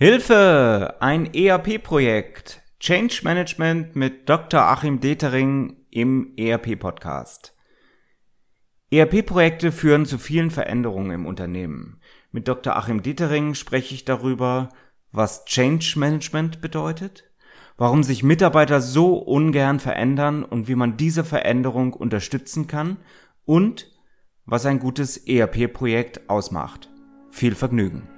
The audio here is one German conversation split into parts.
Hilfe! Ein ERP-Projekt. Change Management mit Dr. Achim Detering im ERP-Podcast. ERP-Projekte führen zu vielen Veränderungen im Unternehmen. Mit Dr. Achim Detering spreche ich darüber, was Change Management bedeutet, warum sich Mitarbeiter so ungern verändern und wie man diese Veränderung unterstützen kann und was ein gutes ERP-Projekt ausmacht. Viel Vergnügen!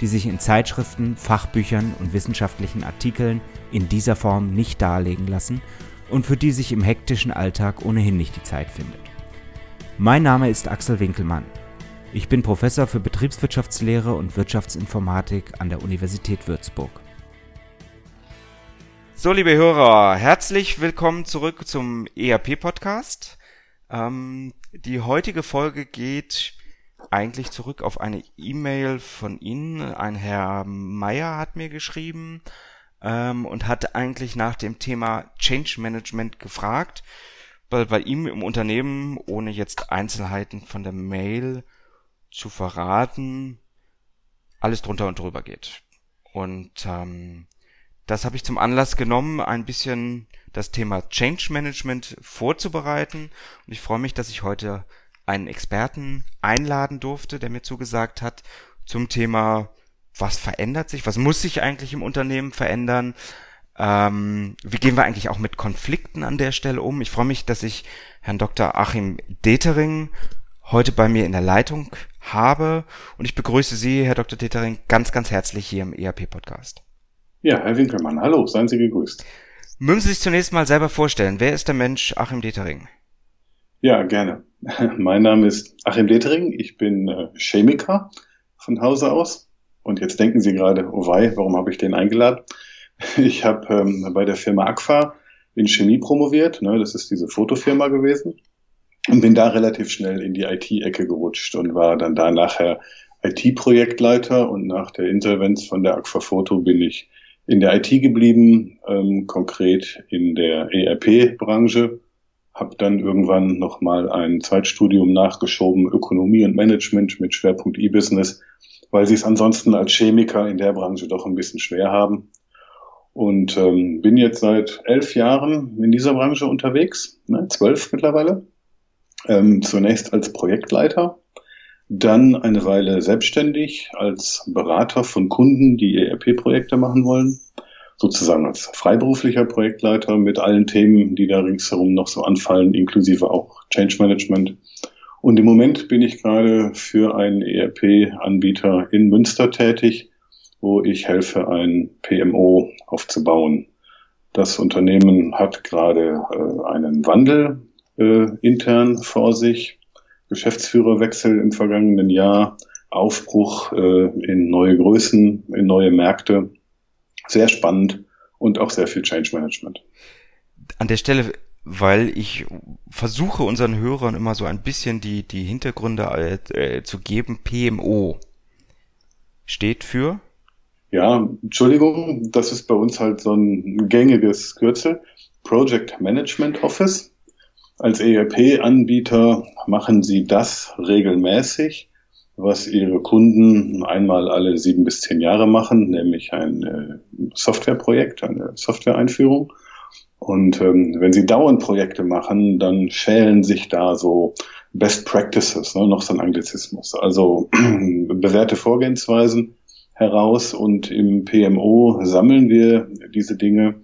die sich in Zeitschriften, Fachbüchern und wissenschaftlichen Artikeln in dieser Form nicht darlegen lassen und für die sich im hektischen Alltag ohnehin nicht die Zeit findet. Mein Name ist Axel Winkelmann. Ich bin Professor für Betriebswirtschaftslehre und Wirtschaftsinformatik an der Universität Würzburg. So, liebe Hörer, herzlich willkommen zurück zum ERP-Podcast. Ähm, die heutige Folge geht eigentlich zurück auf eine E-Mail von Ihnen. Ein Herr Meyer hat mir geschrieben ähm, und hat eigentlich nach dem Thema Change Management gefragt, weil bei ihm im Unternehmen, ohne jetzt Einzelheiten von der Mail zu verraten, alles drunter und drüber geht. Und ähm, das habe ich zum Anlass genommen, ein bisschen das Thema Change Management vorzubereiten. Und ich freue mich, dass ich heute einen Experten einladen durfte, der mir zugesagt hat zum Thema, was verändert sich, was muss sich eigentlich im Unternehmen verändern, ähm, wie gehen wir eigentlich auch mit Konflikten an der Stelle um. Ich freue mich, dass ich Herrn Dr. Achim Detering heute bei mir in der Leitung habe und ich begrüße Sie, Herr Dr. Detering, ganz, ganz herzlich hier im ERP-Podcast. Ja, Herr Winkelmann, hallo, seien Sie gegrüßt. Mögen Sie sich zunächst mal selber vorstellen, wer ist der Mensch Achim Detering? Ja, gerne. Mein Name ist Achim Detering. Ich bin äh, Chemiker von Hause aus. Und jetzt denken Sie gerade, oh wei, warum habe ich den eingeladen? Ich habe ähm, bei der Firma Agfa in Chemie promoviert. Ne, das ist diese Fotofirma gewesen. Und bin da relativ schnell in die IT-Ecke gerutscht und war dann da nachher IT-Projektleiter. Und nach der Insolvenz von der Agfa Foto bin ich in der IT geblieben, ähm, konkret in der ERP-Branche habe dann irgendwann nochmal ein Zweitstudium nachgeschoben, Ökonomie und Management mit Schwerpunkt E-Business, weil sie es ansonsten als Chemiker in der Branche doch ein bisschen schwer haben. Und ähm, bin jetzt seit elf Jahren in dieser Branche unterwegs, ne, zwölf mittlerweile. Ähm, zunächst als Projektleiter, dann eine Weile selbstständig als Berater von Kunden, die ERP-Projekte machen wollen sozusagen als freiberuflicher Projektleiter mit allen Themen, die da ringsherum noch so anfallen, inklusive auch Change Management. Und im Moment bin ich gerade für einen ERP-Anbieter in Münster tätig, wo ich helfe, ein PMO aufzubauen. Das Unternehmen hat gerade äh, einen Wandel äh, intern vor sich, Geschäftsführerwechsel im vergangenen Jahr, Aufbruch äh, in neue Größen, in neue Märkte sehr spannend und auch sehr viel Change Management. An der Stelle, weil ich versuche unseren Hörern immer so ein bisschen die, die Hintergründe äh, zu geben, PMO steht für? Ja, Entschuldigung, das ist bei uns halt so ein gängiges Kürzel. Project Management Office. Als ERP-Anbieter machen Sie das regelmäßig was ihre Kunden einmal alle sieben bis zehn Jahre machen, nämlich ein äh, Softwareprojekt, eine Softwareeinführung. Und ähm, wenn sie dauernd Projekte machen, dann schälen sich da so Best Practices, ne, noch so ein Anglizismus, also bewährte Vorgehensweisen heraus und im PMO sammeln wir diese Dinge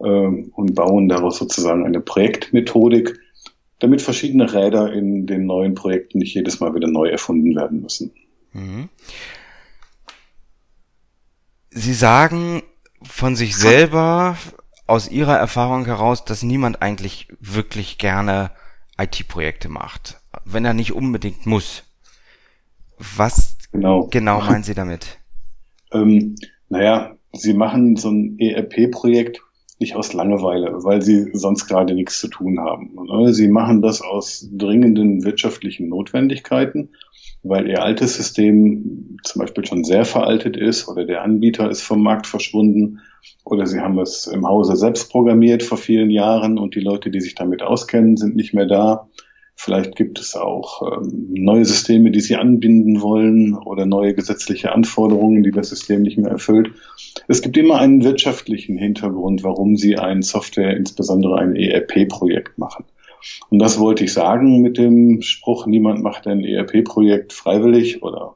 äh, und bauen daraus sozusagen eine Projektmethodik, damit verschiedene Räder in den neuen Projekten nicht jedes Mal wieder neu erfunden werden müssen. Mhm. Sie sagen von sich selber aus Ihrer Erfahrung heraus, dass niemand eigentlich wirklich gerne IT-Projekte macht, wenn er nicht unbedingt muss. Was genau, genau meinen Sie damit? Ähm, Naja, sie machen so ein ERP-Projekt nicht aus Langeweile, weil sie sonst gerade nichts zu tun haben. Sie machen das aus dringenden wirtschaftlichen Notwendigkeiten, weil ihr altes System zum Beispiel schon sehr veraltet ist oder der Anbieter ist vom Markt verschwunden oder sie haben es im Hause selbst programmiert vor vielen Jahren und die Leute, die sich damit auskennen, sind nicht mehr da. Vielleicht gibt es auch ähm, neue Systeme, die sie anbinden wollen oder neue gesetzliche Anforderungen, die das System nicht mehr erfüllt. Es gibt immer einen wirtschaftlichen Hintergrund, warum sie ein Software, insbesondere ein ERP-Projekt machen. Und das wollte ich sagen mit dem Spruch, niemand macht ein ERP-Projekt freiwillig oder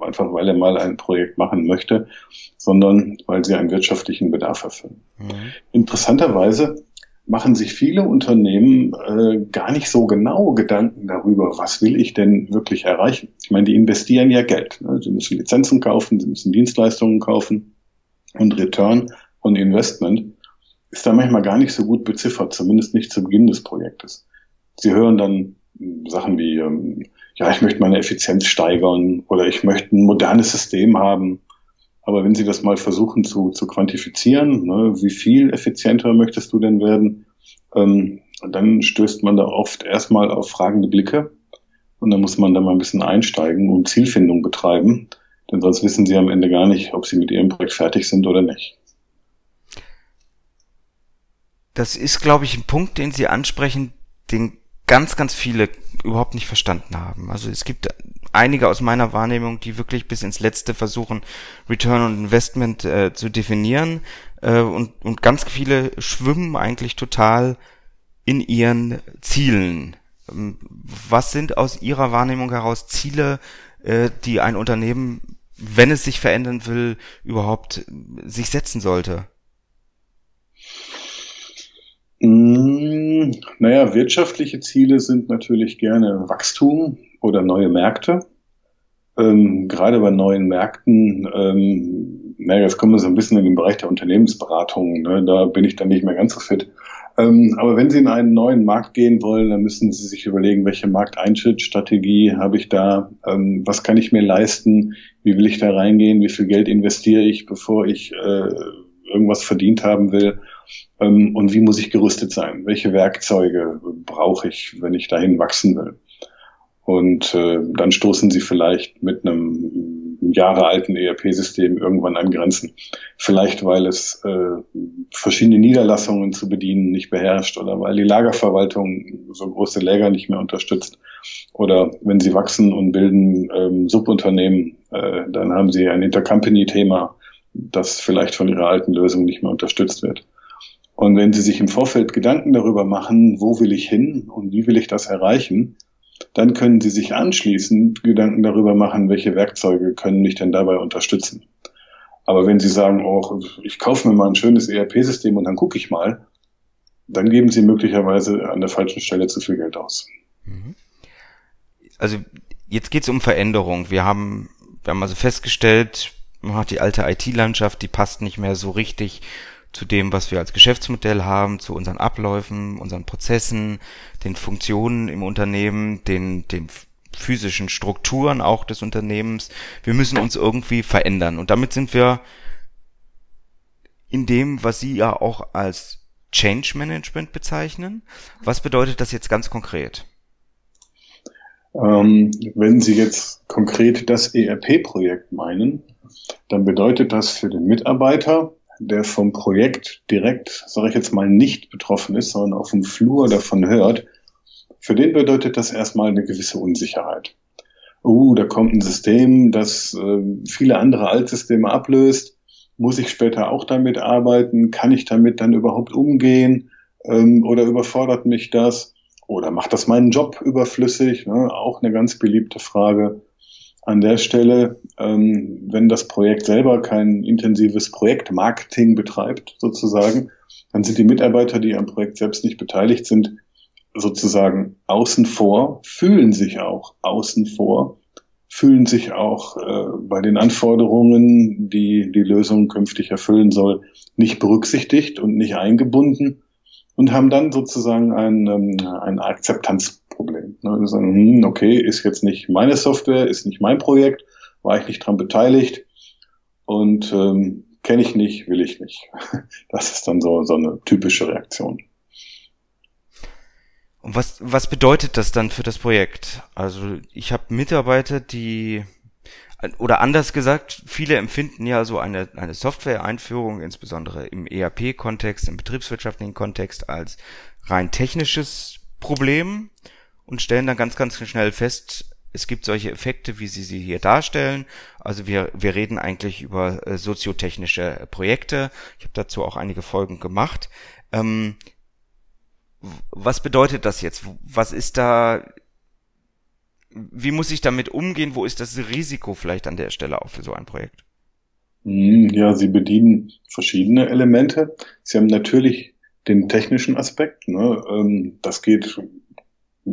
einfach, weil er mal ein Projekt machen möchte, sondern weil sie einen wirtschaftlichen Bedarf erfüllen. Mhm. Interessanterweise machen sich viele Unternehmen äh, gar nicht so genau Gedanken darüber, was will ich denn wirklich erreichen. Ich meine, die investieren ja Geld. Ne? Sie müssen Lizenzen kaufen, sie müssen Dienstleistungen kaufen und Return on Investment ist da manchmal gar nicht so gut beziffert, zumindest nicht zu Beginn des Projektes. Sie hören dann Sachen wie, ähm, ja, ich möchte meine Effizienz steigern oder ich möchte ein modernes System haben. Aber wenn Sie das mal versuchen zu, zu quantifizieren, ne, wie viel effizienter möchtest du denn werden, ähm, dann stößt man da oft erstmal auf fragende Blicke und dann muss man da mal ein bisschen einsteigen und Zielfindung betreiben, denn sonst wissen Sie am Ende gar nicht, ob Sie mit Ihrem Projekt fertig sind oder nicht. Das ist, glaube ich, ein Punkt, den Sie ansprechen, den ganz, ganz viele überhaupt nicht verstanden haben. Also es gibt einige aus meiner Wahrnehmung, die wirklich bis ins Letzte versuchen, Return on Investment äh, zu definieren. Äh, und, und ganz viele schwimmen eigentlich total in ihren Zielen. Ähm, was sind aus Ihrer Wahrnehmung heraus Ziele, äh, die ein Unternehmen, wenn es sich verändern will, überhaupt sich setzen sollte? Mm, naja, wirtschaftliche Ziele sind natürlich gerne Wachstum oder neue Märkte. Ähm, gerade bei neuen Märkten, ähm, naja, jetzt kommen wir so ein bisschen in den Bereich der Unternehmensberatung, ne? da bin ich dann nicht mehr ganz so fit. Ähm, aber wenn Sie in einen neuen Markt gehen wollen, dann müssen Sie sich überlegen, welche Markteintrittsstrategie habe ich da, ähm, was kann ich mir leisten, wie will ich da reingehen, wie viel Geld investiere ich, bevor ich äh, irgendwas verdient haben will ähm, und wie muss ich gerüstet sein? Welche Werkzeuge brauche ich, wenn ich dahin wachsen will? Und äh, dann stoßen sie vielleicht mit einem jahrealten ERP-System irgendwann an Grenzen. Vielleicht, weil es äh, verschiedene Niederlassungen zu bedienen nicht beherrscht oder weil die Lagerverwaltung so große Läger nicht mehr unterstützt. Oder wenn sie wachsen und bilden ähm, Subunternehmen, äh, dann haben sie ein Intercompany-Thema, das vielleicht von ihrer alten Lösung nicht mehr unterstützt wird. Und wenn Sie sich im Vorfeld Gedanken darüber machen, wo will ich hin und wie will ich das erreichen, dann können Sie sich anschließend Gedanken darüber machen, welche Werkzeuge können mich denn dabei unterstützen. Aber wenn Sie sagen, oh, ich kaufe mir mal ein schönes ERP-System und dann gucke ich mal, dann geben Sie möglicherweise an der falschen Stelle zu viel Geld aus. Mhm. Also jetzt geht es um Veränderung. Wir haben, wir haben also festgestellt, man hat die alte IT-Landschaft, die passt nicht mehr so richtig zu dem, was wir als Geschäftsmodell haben, zu unseren Abläufen, unseren Prozessen, den Funktionen im Unternehmen, den, den physischen Strukturen auch des Unternehmens. Wir müssen uns irgendwie verändern. Und damit sind wir in dem, was Sie ja auch als Change Management bezeichnen. Was bedeutet das jetzt ganz konkret? Ähm, wenn Sie jetzt konkret das ERP-Projekt meinen, dann bedeutet das für den Mitarbeiter, der vom Projekt direkt, sage ich jetzt mal, nicht betroffen ist, sondern auf dem Flur davon hört, für den bedeutet das erstmal eine gewisse Unsicherheit. Uh, da kommt ein System, das äh, viele andere Altsysteme ablöst. Muss ich später auch damit arbeiten? Kann ich damit dann überhaupt umgehen? Ähm, oder überfordert mich das? Oder macht das meinen Job überflüssig? Ne? Auch eine ganz beliebte Frage an der Stelle, ähm, wenn das Projekt selber kein intensives Projektmarketing betreibt, sozusagen, dann sind die Mitarbeiter, die am Projekt selbst nicht beteiligt sind, sozusagen außen vor, fühlen sich auch außen vor, fühlen sich auch äh, bei den Anforderungen, die die Lösung künftig erfüllen soll, nicht berücksichtigt und nicht eingebunden und haben dann sozusagen ein, ähm, ein Akzeptanzproblem. Ne? Die sagen, hm, okay, ist jetzt nicht meine Software, ist nicht mein Projekt, war ich nicht dran beteiligt und ähm, kenne ich nicht, will ich nicht. Das ist dann so, so eine typische Reaktion. Und was, was bedeutet das dann für das Projekt? Also ich habe Mitarbeiter, die oder anders gesagt, viele empfinden ja so eine, eine Software-Einführung, insbesondere im ERP-Kontext, im betriebswirtschaftlichen Kontext, als rein technisches Problem und stellen dann ganz, ganz schnell fest, es gibt solche Effekte, wie Sie sie hier darstellen. Also wir, wir reden eigentlich über äh, soziotechnische Projekte. Ich habe dazu auch einige Folgen gemacht. Ähm, was bedeutet das jetzt? Was ist da, wie muss ich damit umgehen? Wo ist das Risiko vielleicht an der Stelle auch für so ein Projekt? Hm, ja, Sie bedienen verschiedene Elemente. Sie haben natürlich den technischen Aspekt. Ne? Ähm, das geht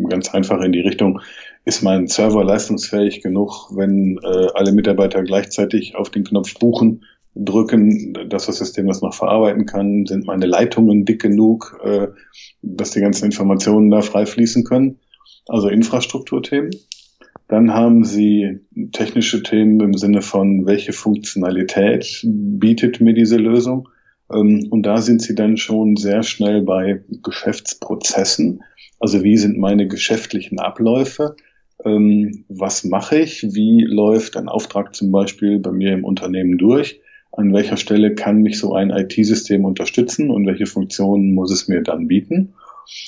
ganz einfach in die Richtung, ist mein Server leistungsfähig genug, wenn äh, alle Mitarbeiter gleichzeitig auf den Knopf buchen, drücken, dass das System das noch verarbeiten kann, sind meine Leitungen dick genug, äh, dass die ganzen Informationen da frei fließen können. Also Infrastrukturthemen. Dann haben Sie technische Themen im Sinne von, welche Funktionalität bietet mir diese Lösung? Ähm, und da sind Sie dann schon sehr schnell bei Geschäftsprozessen. Also wie sind meine geschäftlichen Abläufe? Ähm, was mache ich? Wie läuft ein Auftrag zum Beispiel bei mir im Unternehmen durch? An welcher Stelle kann mich so ein IT-System unterstützen und welche Funktionen muss es mir dann bieten?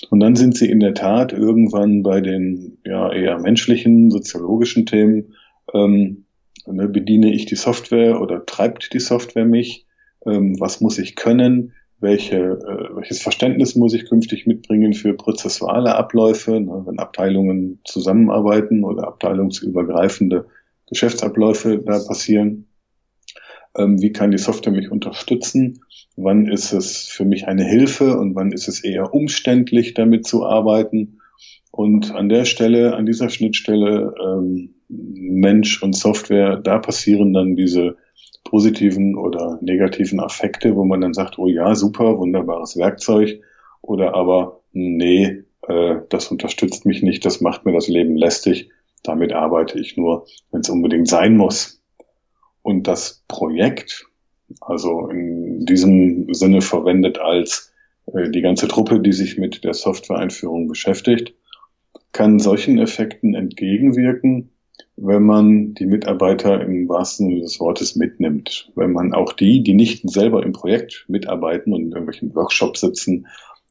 Und dann sind sie in der Tat irgendwann bei den ja, eher menschlichen, soziologischen Themen. Ähm, ne, bediene ich die Software oder treibt die Software mich? Ähm, was muss ich können? Welche, äh, welches Verständnis muss ich künftig mitbringen für prozessuale Abläufe, ne, wenn Abteilungen zusammenarbeiten oder abteilungsübergreifende Geschäftsabläufe da passieren. Ähm, wie kann die Software mich unterstützen? Wann ist es für mich eine Hilfe und wann ist es eher umständlich, damit zu arbeiten? Und an der Stelle, an dieser Schnittstelle ähm, Mensch und Software, da passieren dann diese positiven oder negativen Affekte, wo man dann sagt, oh ja, super, wunderbares Werkzeug, oder aber nee, äh, das unterstützt mich nicht, das macht mir das Leben lästig, damit arbeite ich nur, wenn es unbedingt sein muss. Und das Projekt, also in diesem Sinne verwendet als äh, die ganze Truppe, die sich mit der Software-Einführung beschäftigt, kann solchen Effekten entgegenwirken, wenn man die Mitarbeiter im wahrsten Sinne des Wortes mitnimmt. Wenn man auch die, die nicht selber im Projekt mitarbeiten und in irgendwelchen Workshops sitzen,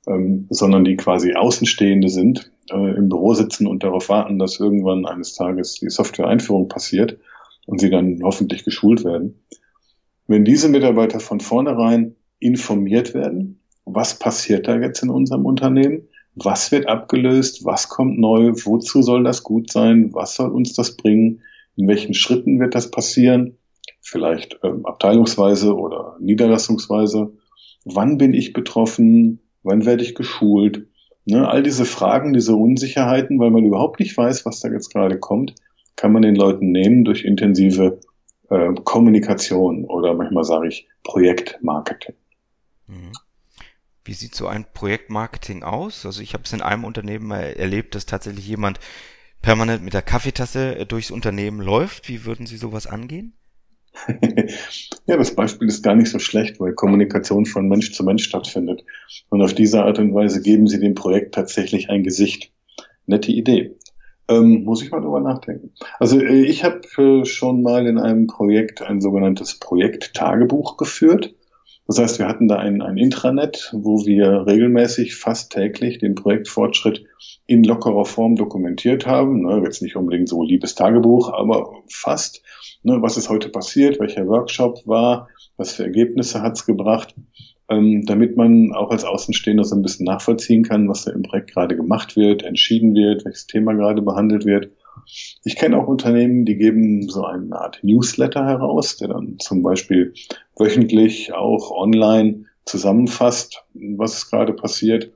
ähm, sondern die quasi Außenstehende sind, äh, im Büro sitzen und darauf warten, dass irgendwann eines Tages die Software-Einführung passiert und sie dann hoffentlich geschult werden. Wenn diese Mitarbeiter von vornherein informiert werden, was passiert da jetzt in unserem Unternehmen, was wird abgelöst, was kommt neu, wozu soll das gut sein, was soll uns das bringen, in welchen Schritten wird das passieren, vielleicht ähm, abteilungsweise oder niederlassungsweise, wann bin ich betroffen, wann werde ich geschult, ne, all diese Fragen, diese Unsicherheiten, weil man überhaupt nicht weiß, was da jetzt gerade kommt, kann man den Leuten nehmen durch intensive äh, Kommunikation oder manchmal sage ich Projektmarketing. Mhm. Wie sieht so ein Projektmarketing aus? Also ich habe es in einem Unternehmen mal erlebt, dass tatsächlich jemand permanent mit der Kaffeetasse äh, durchs Unternehmen läuft. Wie würden Sie sowas angehen? ja, das Beispiel ist gar nicht so schlecht, weil Kommunikation von Mensch zu Mensch stattfindet. Und auf diese Art und Weise geben Sie dem Projekt tatsächlich ein Gesicht. Nette Idee. Ähm, muss ich mal drüber nachdenken. Also äh, ich habe äh, schon mal in einem Projekt ein sogenanntes Projekttagebuch geführt. Das heißt, wir hatten da ein, ein Intranet, wo wir regelmäßig, fast täglich den Projektfortschritt in lockerer Form dokumentiert haben. Ne, jetzt nicht unbedingt so liebes Tagebuch, aber fast. Ne, was ist heute passiert? Welcher Workshop war? Was für Ergebnisse hat's gebracht? Ähm, damit man auch als Außenstehender so ein bisschen nachvollziehen kann, was da im Projekt gerade gemacht wird, entschieden wird, welches Thema gerade behandelt wird. Ich kenne auch Unternehmen, die geben so eine Art Newsletter heraus, der dann zum Beispiel wöchentlich auch online zusammenfasst, was gerade passiert.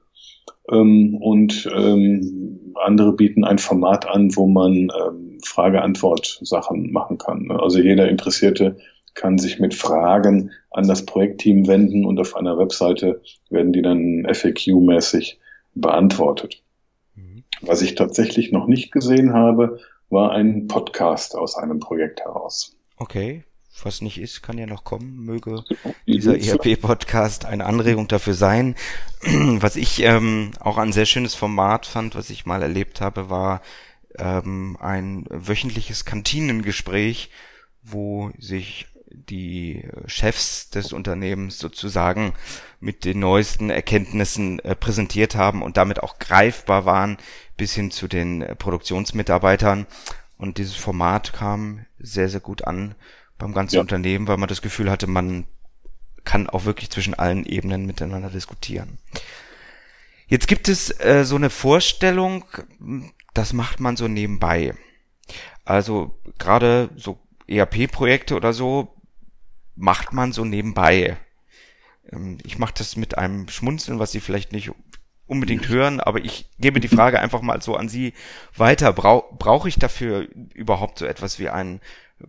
Ähm, und ähm, andere bieten ein Format an, wo man ähm, Frage-Antwort-Sachen machen kann. Also jeder Interessierte kann sich mit Fragen an das Projektteam wenden und auf einer Webseite werden die dann FAQ-mäßig beantwortet. Was ich tatsächlich noch nicht gesehen habe, war ein Podcast aus einem Projekt heraus. Okay. was nicht ist, kann ja noch kommen. Möge dieser ERP-Podcast eine Anregung dafür sein. Was ich ähm, auch ein sehr schönes Format fand, was ich mal erlebt habe, war ähm, ein wöchentliches Kantinengespräch, wo sich die Chefs des Unternehmens sozusagen mit den neuesten Erkenntnissen äh, präsentiert haben und damit auch greifbar waren bis hin zu den äh, Produktionsmitarbeitern. Und dieses Format kam sehr, sehr gut an beim ganzen ja. Unternehmen, weil man das Gefühl hatte, man kann auch wirklich zwischen allen Ebenen miteinander diskutieren. Jetzt gibt es äh, so eine Vorstellung, das macht man so nebenbei. Also gerade so ERP-Projekte oder so macht man so nebenbei. Ähm, ich mache das mit einem Schmunzeln, was Sie vielleicht nicht unbedingt hören, aber ich gebe die Frage einfach mal so an Sie weiter. Brau Brauche ich dafür überhaupt so etwas wie ein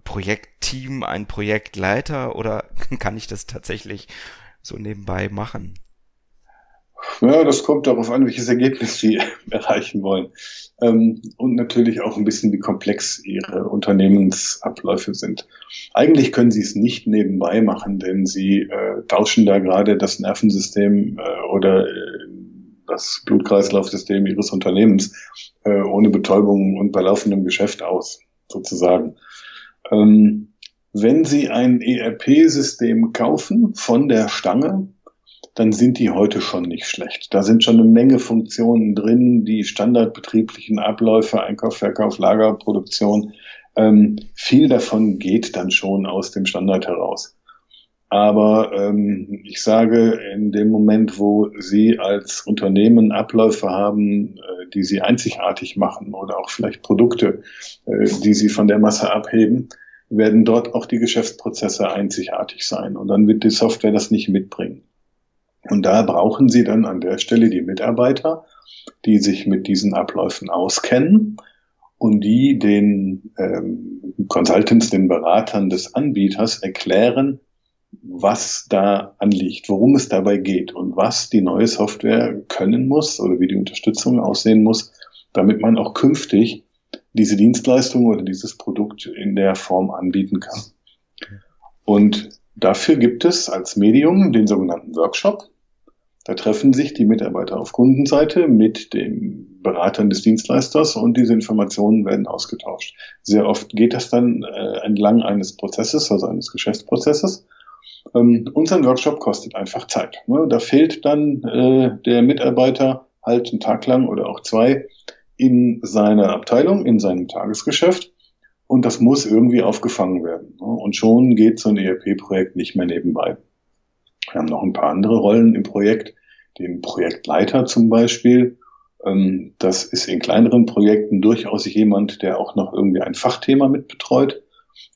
Projektteam, ein Projektleiter oder kann ich das tatsächlich so nebenbei machen? Ja, das kommt darauf an, welches Ergebnis Sie erreichen wollen. Ähm, und natürlich auch ein bisschen, wie komplex Ihre Unternehmensabläufe sind. Eigentlich können Sie es nicht nebenbei machen, denn Sie äh, tauschen da gerade das Nervensystem äh, oder äh, das Blutkreislaufsystem Ihres Unternehmens äh, ohne Betäubung und bei laufendem Geschäft aus, sozusagen. Ähm, wenn Sie ein ERP-System kaufen von der Stange, dann sind die heute schon nicht schlecht. Da sind schon eine Menge Funktionen drin, die standardbetrieblichen Abläufe, Einkauf, Verkauf, Lager, Produktion. Ähm, viel davon geht dann schon aus dem Standard heraus. Aber ähm, ich sage, in dem Moment, wo Sie als Unternehmen Abläufe haben, äh, die Sie einzigartig machen oder auch vielleicht Produkte, äh, die Sie von der Masse abheben, werden dort auch die Geschäftsprozesse einzigartig sein. Und dann wird die Software das nicht mitbringen. Und da brauchen Sie dann an der Stelle die Mitarbeiter, die sich mit diesen Abläufen auskennen und die den ähm, Consultants, den Beratern des Anbieters erklären, was da anliegt, worum es dabei geht und was die neue Software können muss oder wie die Unterstützung aussehen muss, damit man auch künftig diese Dienstleistung oder dieses Produkt in der Form anbieten kann. Und dafür gibt es als Medium den sogenannten Workshop. Da treffen sich die Mitarbeiter auf Kundenseite mit den Beratern des Dienstleisters und diese Informationen werden ausgetauscht. Sehr oft geht das dann äh, entlang eines Prozesses, also eines Geschäftsprozesses. Ähm, unser Workshop kostet einfach Zeit. Ne? Da fehlt dann äh, der Mitarbeiter halt einen Tag lang oder auch zwei in seiner Abteilung, in seinem Tagesgeschäft. Und das muss irgendwie aufgefangen werden. Ne? Und schon geht so ein ERP-Projekt nicht mehr nebenbei. Wir haben noch ein paar andere Rollen im Projekt, den Projektleiter zum Beispiel. Ähm, das ist in kleineren Projekten durchaus jemand, der auch noch irgendwie ein Fachthema mitbetreut.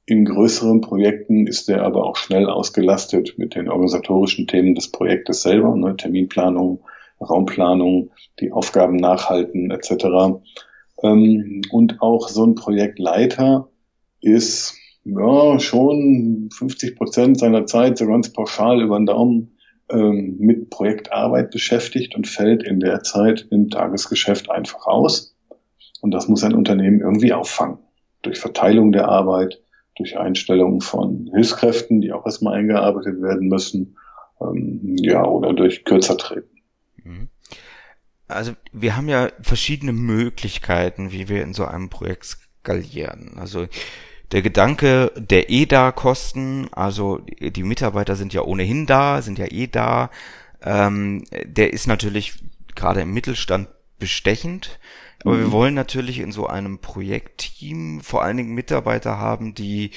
In größeren Projekten ist er aber auch schnell ausgelastet mit den organisatorischen Themen des Projektes selber, ne, Terminplanung, Raumplanung, die Aufgaben nachhalten etc. Ähm, und auch so ein Projektleiter ist ja schon 50 Prozent seiner Zeit so ganz pauschal über den Daumen ähm, mit Projektarbeit beschäftigt und fällt in der Zeit im Tagesgeschäft einfach aus. Und das muss ein Unternehmen irgendwie auffangen. Durch Verteilung der Arbeit, durch Einstellung von Hilfskräften, die auch erstmal eingearbeitet werden müssen, ähm, ja, oder durch kürzer. Mhm. Also wir haben ja verschiedene Möglichkeiten, wie wir in so einem Projekt skalieren. Also der Gedanke der EDA-Kosten, also die Mitarbeiter sind ja ohnehin da, sind ja eh da, ähm, der ist natürlich gerade im Mittelstand bestechend. Aber mhm. wir wollen natürlich in so einem Projektteam vor allen Dingen Mitarbeiter haben, die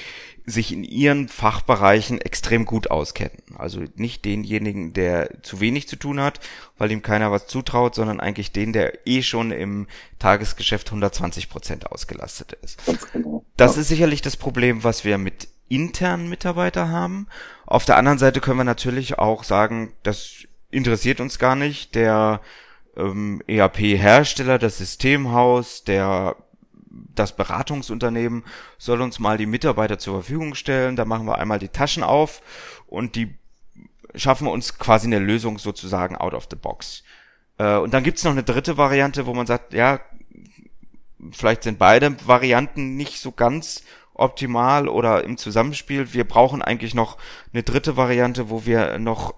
sich in ihren Fachbereichen extrem gut auskennen. Also nicht denjenigen, der zu wenig zu tun hat, weil ihm keiner was zutraut, sondern eigentlich den, der eh schon im Tagesgeschäft 120 Prozent ausgelastet ist. Genau. Das ist sicherlich das Problem, was wir mit internen Mitarbeitern haben. Auf der anderen Seite können wir natürlich auch sagen, das interessiert uns gar nicht. Der ähm, ERP-Hersteller, das Systemhaus, der das Beratungsunternehmen soll uns mal die Mitarbeiter zur Verfügung stellen. Da machen wir einmal die Taschen auf und die schaffen uns quasi eine Lösung sozusagen out of the box. Äh, und dann gibt's noch eine dritte Variante, wo man sagt, ja, vielleicht sind beide Varianten nicht so ganz optimal oder im Zusammenspiel. Wir brauchen eigentlich noch eine dritte Variante, wo wir noch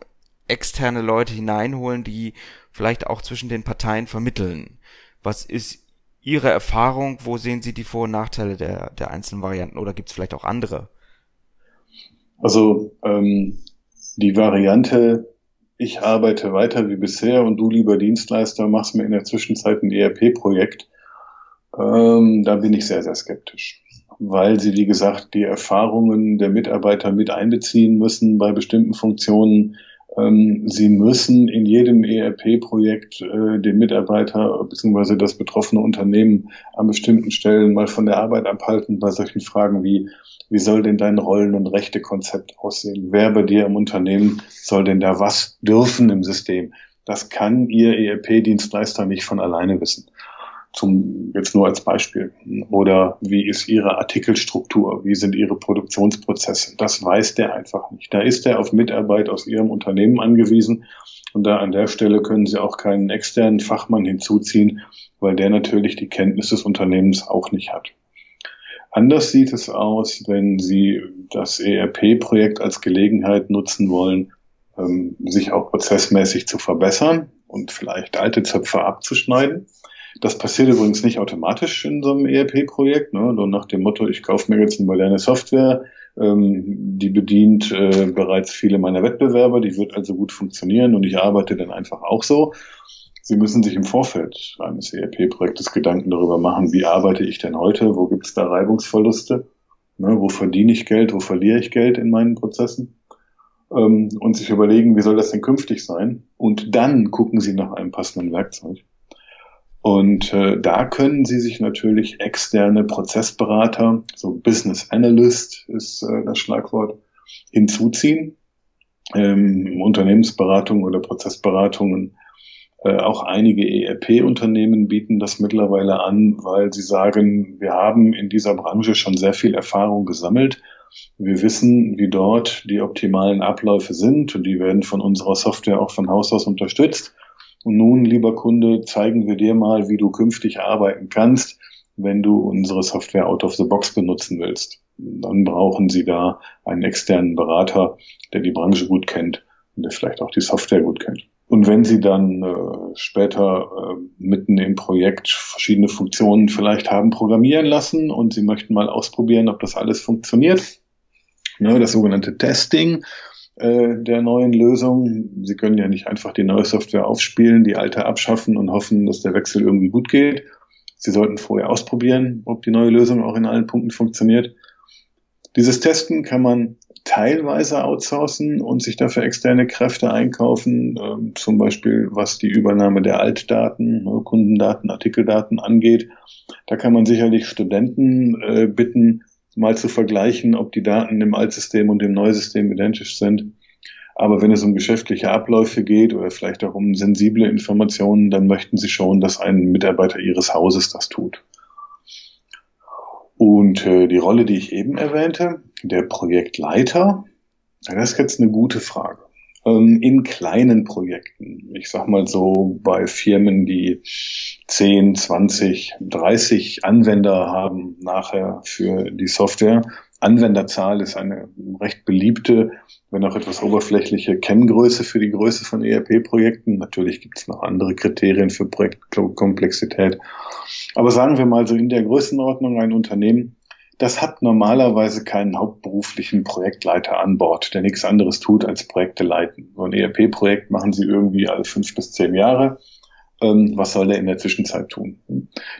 externe Leute hineinholen, die vielleicht auch zwischen den Parteien vermitteln. Was ist Ihre Erfahrung? Wo sehen Sie die Vor- und Nachteile der, der einzelnen Varianten oder gibt es vielleicht auch andere? Also ähm, die Variante, ich arbeite weiter wie bisher und du, lieber Dienstleister, machst mir in der Zwischenzeit ein ERP-Projekt, ähm, da bin ich sehr, sehr skeptisch. Weil sie, wie gesagt, die Erfahrungen der Mitarbeiter mit einbeziehen müssen bei bestimmten Funktionen. Ähm, sie müssen in jedem ERP-Projekt äh, den Mitarbeiter bzw. das betroffene Unternehmen an bestimmten Stellen mal von der Arbeit abhalten bei solchen Fragen wie wie soll denn dein Rollen- und Rechtekonzept aussehen? Wer bei dir im Unternehmen soll denn da was dürfen im System? Das kann Ihr ERP-Dienstleister nicht von alleine wissen. Zum, jetzt nur als Beispiel. Oder wie ist Ihre Artikelstruktur? Wie sind Ihre Produktionsprozesse? Das weiß der einfach nicht. Da ist er auf Mitarbeit aus Ihrem Unternehmen angewiesen. Und da an der Stelle können Sie auch keinen externen Fachmann hinzuziehen, weil der natürlich die Kenntnis des Unternehmens auch nicht hat. Anders sieht es aus, wenn Sie das ERP-Projekt als Gelegenheit nutzen wollen, ähm, sich auch prozessmäßig zu verbessern und vielleicht alte Zöpfe abzuschneiden. Das passiert übrigens nicht automatisch in so einem ERP-Projekt, ne? Nur nach dem Motto, ich kaufe mir jetzt eine moderne Software, ähm, die bedient äh, bereits viele meiner Wettbewerber, die wird also gut funktionieren und ich arbeite dann einfach auch so. Sie müssen sich im Vorfeld eines ERP-Projektes Gedanken darüber machen, wie arbeite ich denn heute, wo gibt es da Reibungsverluste, ne, wo verdiene ich Geld, wo verliere ich Geld in meinen Prozessen ähm, und sich überlegen, wie soll das denn künftig sein und dann gucken Sie nach einem passenden Werkzeug. Und äh, da können Sie sich natürlich externe Prozessberater, so Business Analyst ist äh, das Schlagwort, hinzuziehen. Ähm, Unternehmensberatung oder Prozessberatungen äh, auch einige ERP-Unternehmen bieten das mittlerweile an, weil sie sagen, wir haben in dieser Branche schon sehr viel Erfahrung gesammelt. Wir wissen, wie dort die optimalen Abläufe sind und die werden von unserer Software auch von Haus aus unterstützt. Und nun, lieber Kunde, zeigen wir dir mal, wie du künftig arbeiten kannst, wenn du unsere Software out of the box benutzen willst. Dann brauchen Sie da einen externen Berater, der die Branche gut kennt und der vielleicht auch die Software gut kennt. Und wenn Sie dann äh, später äh, mitten im Projekt verschiedene Funktionen vielleicht haben programmieren lassen und Sie möchten mal ausprobieren, ob das alles funktioniert, ne, das sogenannte Testing der neuen Lösung. Sie können ja nicht einfach die neue Software aufspielen, die alte abschaffen und hoffen, dass der Wechsel irgendwie gut geht. Sie sollten vorher ausprobieren, ob die neue Lösung auch in allen Punkten funktioniert. Dieses Testen kann man teilweise outsourcen und sich dafür externe Kräfte einkaufen, äh, zum Beispiel was die Übernahme der Altdaten, Kundendaten, Artikeldaten angeht. Da kann man sicherlich Studenten äh, bitten, mal zu vergleichen, ob die Daten im Altsystem und im Neusystem identisch sind. Aber wenn es um geschäftliche Abläufe geht oder vielleicht auch um sensible Informationen, dann möchten Sie schon, dass ein Mitarbeiter Ihres Hauses das tut. Und äh, die Rolle, die ich eben erwähnte, der Projektleiter, das ist jetzt eine gute Frage. Ähm, in kleinen Projekten, ich sag mal so bei Firmen, die 10, 20, 30 Anwender haben nachher für die Software. Anwenderzahl ist eine recht beliebte, wenn auch etwas oberflächliche Kenngröße für die Größe von ERP-Projekten. Natürlich gibt es noch andere Kriterien für Projektkomplexität. Aber sagen wir mal so in der Größenordnung ein Unternehmen, das hat normalerweise keinen hauptberuflichen Projektleiter an Bord, der nichts anderes tut als Projekte leiten. So ein ERP-Projekt machen sie irgendwie alle fünf bis zehn Jahre. Ähm, was soll der in der Zwischenzeit tun?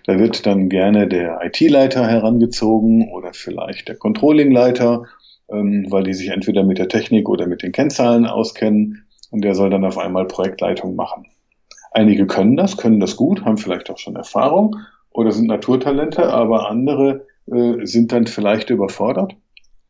Da wird dann gerne der IT-Leiter herangezogen oder vielleicht der Controlling-Leiter, ähm, weil die sich entweder mit der Technik oder mit den Kennzahlen auskennen und der soll dann auf einmal Projektleitung machen. Einige können das, können das gut, haben vielleicht auch schon Erfahrung oder sind Naturtalente, aber andere äh, sind dann vielleicht überfordert.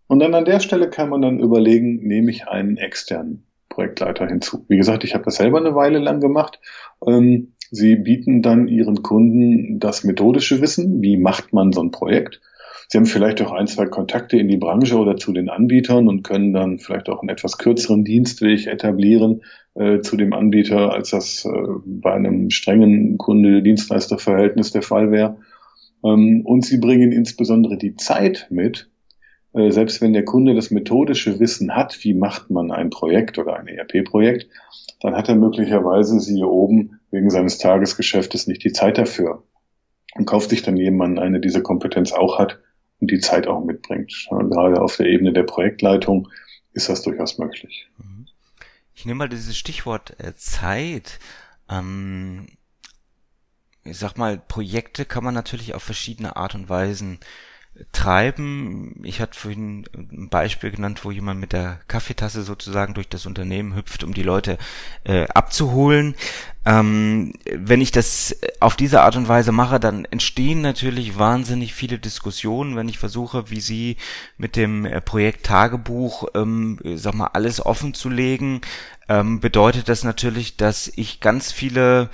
Und dann an der Stelle kann man dann überlegen, nehme ich einen externen Projektleiter hinzu. Wie gesagt, ich habe das selber eine Weile lang gemacht. Ähm, sie bieten dann ihren Kunden das methodische Wissen, wie macht man so ein Projekt. Sie haben vielleicht auch ein, zwei Kontakte in die Branche oder zu den Anbietern und können dann vielleicht auch einen etwas kürzeren Dienstweg etablieren äh, zu dem Anbieter, als das äh, bei einem strengen Kunde-Dienstleister-Verhältnis der Fall wäre. Ähm, und sie bringen insbesondere die Zeit mit, äh, selbst wenn der Kunde das methodische Wissen hat, wie macht man ein Projekt oder ein ERP-Projekt, dann hat er möglicherweise sie hier oben wegen seines Tagesgeschäftes nicht die Zeit dafür und kauft sich dann jemanden eine, der diese Kompetenz auch hat und die Zeit auch mitbringt. Gerade auf der Ebene der Projektleitung ist das durchaus möglich. Ich nehme mal dieses Stichwort äh, Zeit. Ähm, ich sag mal, Projekte kann man natürlich auf verschiedene Art und Weisen treiben. Ich hatte vorhin ein Beispiel genannt, wo jemand mit der Kaffeetasse sozusagen durch das Unternehmen hüpft, um die Leute äh, abzuholen. Ähm, wenn ich das auf diese Art und Weise mache, dann entstehen natürlich wahnsinnig viele Diskussionen, wenn ich versuche, wie Sie mit dem äh, Projekt Tagebuch, ähm, sag mal, alles offen zu legen, ähm, bedeutet das natürlich, dass ich ganz viele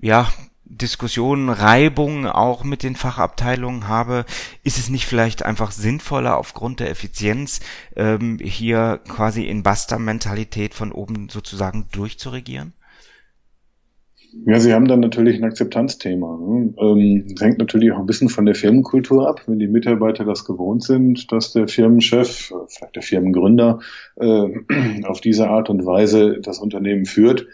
ja, Diskussionen, Reibungen auch mit den Fachabteilungen habe, ist es nicht vielleicht einfach sinnvoller aufgrund der Effizienz ähm, hier quasi in Buster-Mentalität von oben sozusagen durchzuregieren? Ja, Sie haben dann natürlich ein Akzeptanzthema. Ne? Ähm, hängt natürlich auch ein bisschen von der Firmenkultur ab. Wenn die Mitarbeiter das gewohnt sind, dass der Firmenchef, vielleicht der Firmengründer, äh, auf diese Art und Weise das Unternehmen führt,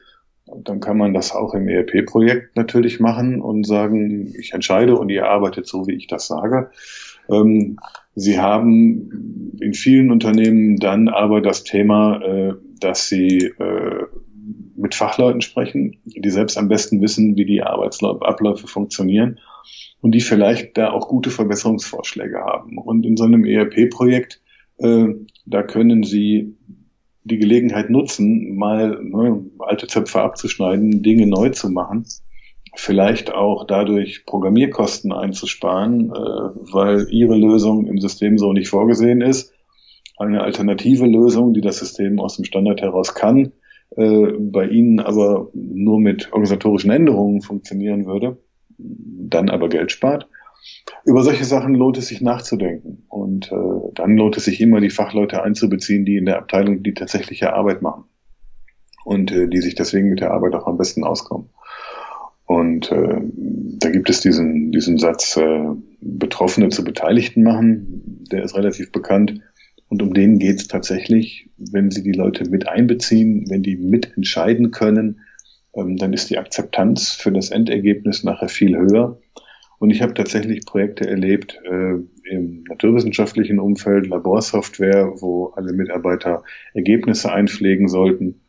dann kann man das auch im ERP-Projekt natürlich machen und sagen, ich entscheide und ihr arbeitet so, wie ich das sage. Ähm, Sie haben in vielen Unternehmen dann aber das Thema, äh, dass Sie äh, mit Fachleuten sprechen, die selbst am besten wissen, wie die Arbeitsabläufe funktionieren und die vielleicht da auch gute Verbesserungsvorschläge haben. Und in so einem ERP-Projekt, äh, da können Sie die Gelegenheit nutzen, mal ne, alte Zöpfe abzuschneiden, Dinge neu zu machen, vielleicht auch dadurch Programmierkosten einzusparen, äh, weil ihre Lösung im System so nicht vorgesehen ist. Eine alternative Lösung, die das System aus dem Standard heraus kann, äh, bei Ihnen aber nur mit organisatorischen Änderungen funktionieren würde, dann aber Geld spart über solche Sachen lohnt es sich nachzudenken. Und äh, dann lohnt es sich immer, die Fachleute einzubeziehen, die in der Abteilung die tatsächliche Arbeit machen. Und äh, die sich deswegen mit der Arbeit auch am besten auskommen. Und äh, da gibt es diesen, diesen Satz, äh, Betroffene zu Beteiligten machen, der ist relativ bekannt. Und um den geht es tatsächlich, wenn Sie die Leute mit einbeziehen, wenn die mitentscheiden können, ähm, dann ist die Akzeptanz für das Endergebnis nachher viel höher. Und ich habe tatsächlich Projekte erlebt äh, im naturwissenschaftlichen Umfeld, Laborsoftware, wo alle Mitarbeiter Ergebnisse einpflegen sollten.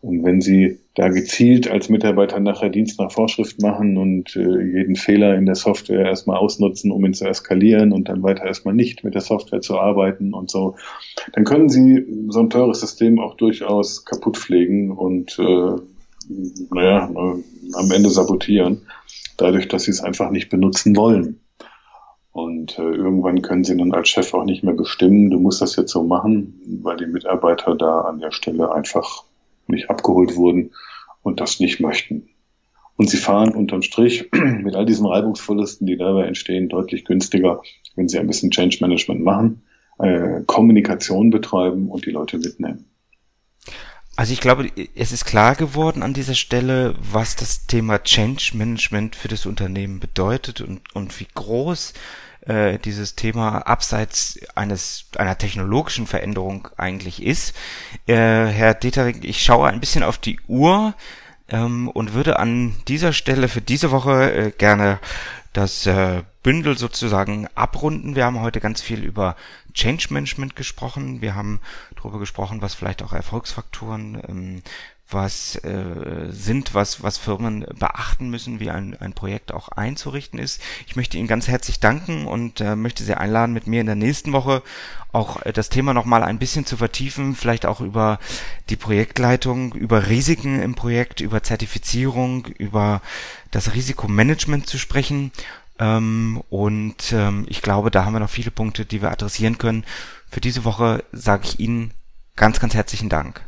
Und wenn Sie da gezielt als Mitarbeiter nachher Dienst nach Vorschrift machen und äh, jeden Fehler in der Software erstmal ausnutzen, um ihn zu eskalieren und dann weiter erstmal nicht mit der Software zu arbeiten und so, dann können Sie so ein teures System auch durchaus kaputt pflegen und äh, naja, am Ende sabotieren dadurch, dass sie es einfach nicht benutzen wollen. Und äh, irgendwann können sie dann als Chef auch nicht mehr bestimmen, du musst das jetzt so machen, weil die Mitarbeiter da an der Stelle einfach nicht abgeholt wurden und das nicht möchten. Und sie fahren unterm Strich mit all diesen Reibungsverlusten, die dabei entstehen, deutlich günstiger, wenn sie ein bisschen Change Management machen, äh, Kommunikation betreiben und die Leute mitnehmen. Also ich glaube, es ist klar geworden an dieser Stelle, was das Thema Change Management für das Unternehmen bedeutet und, und wie groß äh, dieses Thema abseits eines einer technologischen Veränderung eigentlich ist. Äh, Herr Detering, ich schaue ein bisschen auf die Uhr ähm, und würde an dieser Stelle für diese Woche äh, gerne das äh, Bündel sozusagen abrunden. Wir haben heute ganz viel über Change Management gesprochen. Wir haben darüber gesprochen, was vielleicht auch Erfolgsfaktoren ähm, was äh, sind, was, was Firmen beachten müssen, wie ein, ein Projekt auch einzurichten ist. Ich möchte Ihnen ganz herzlich danken und äh, möchte Sie einladen, mit mir in der nächsten Woche auch äh, das Thema nochmal ein bisschen zu vertiefen, vielleicht auch über die Projektleitung, über Risiken im Projekt, über Zertifizierung, über das Risikomanagement zu sprechen ähm, und ähm, ich glaube, da haben wir noch viele Punkte, die wir adressieren können. Für diese Woche sage ich Ihnen ganz, ganz herzlichen Dank.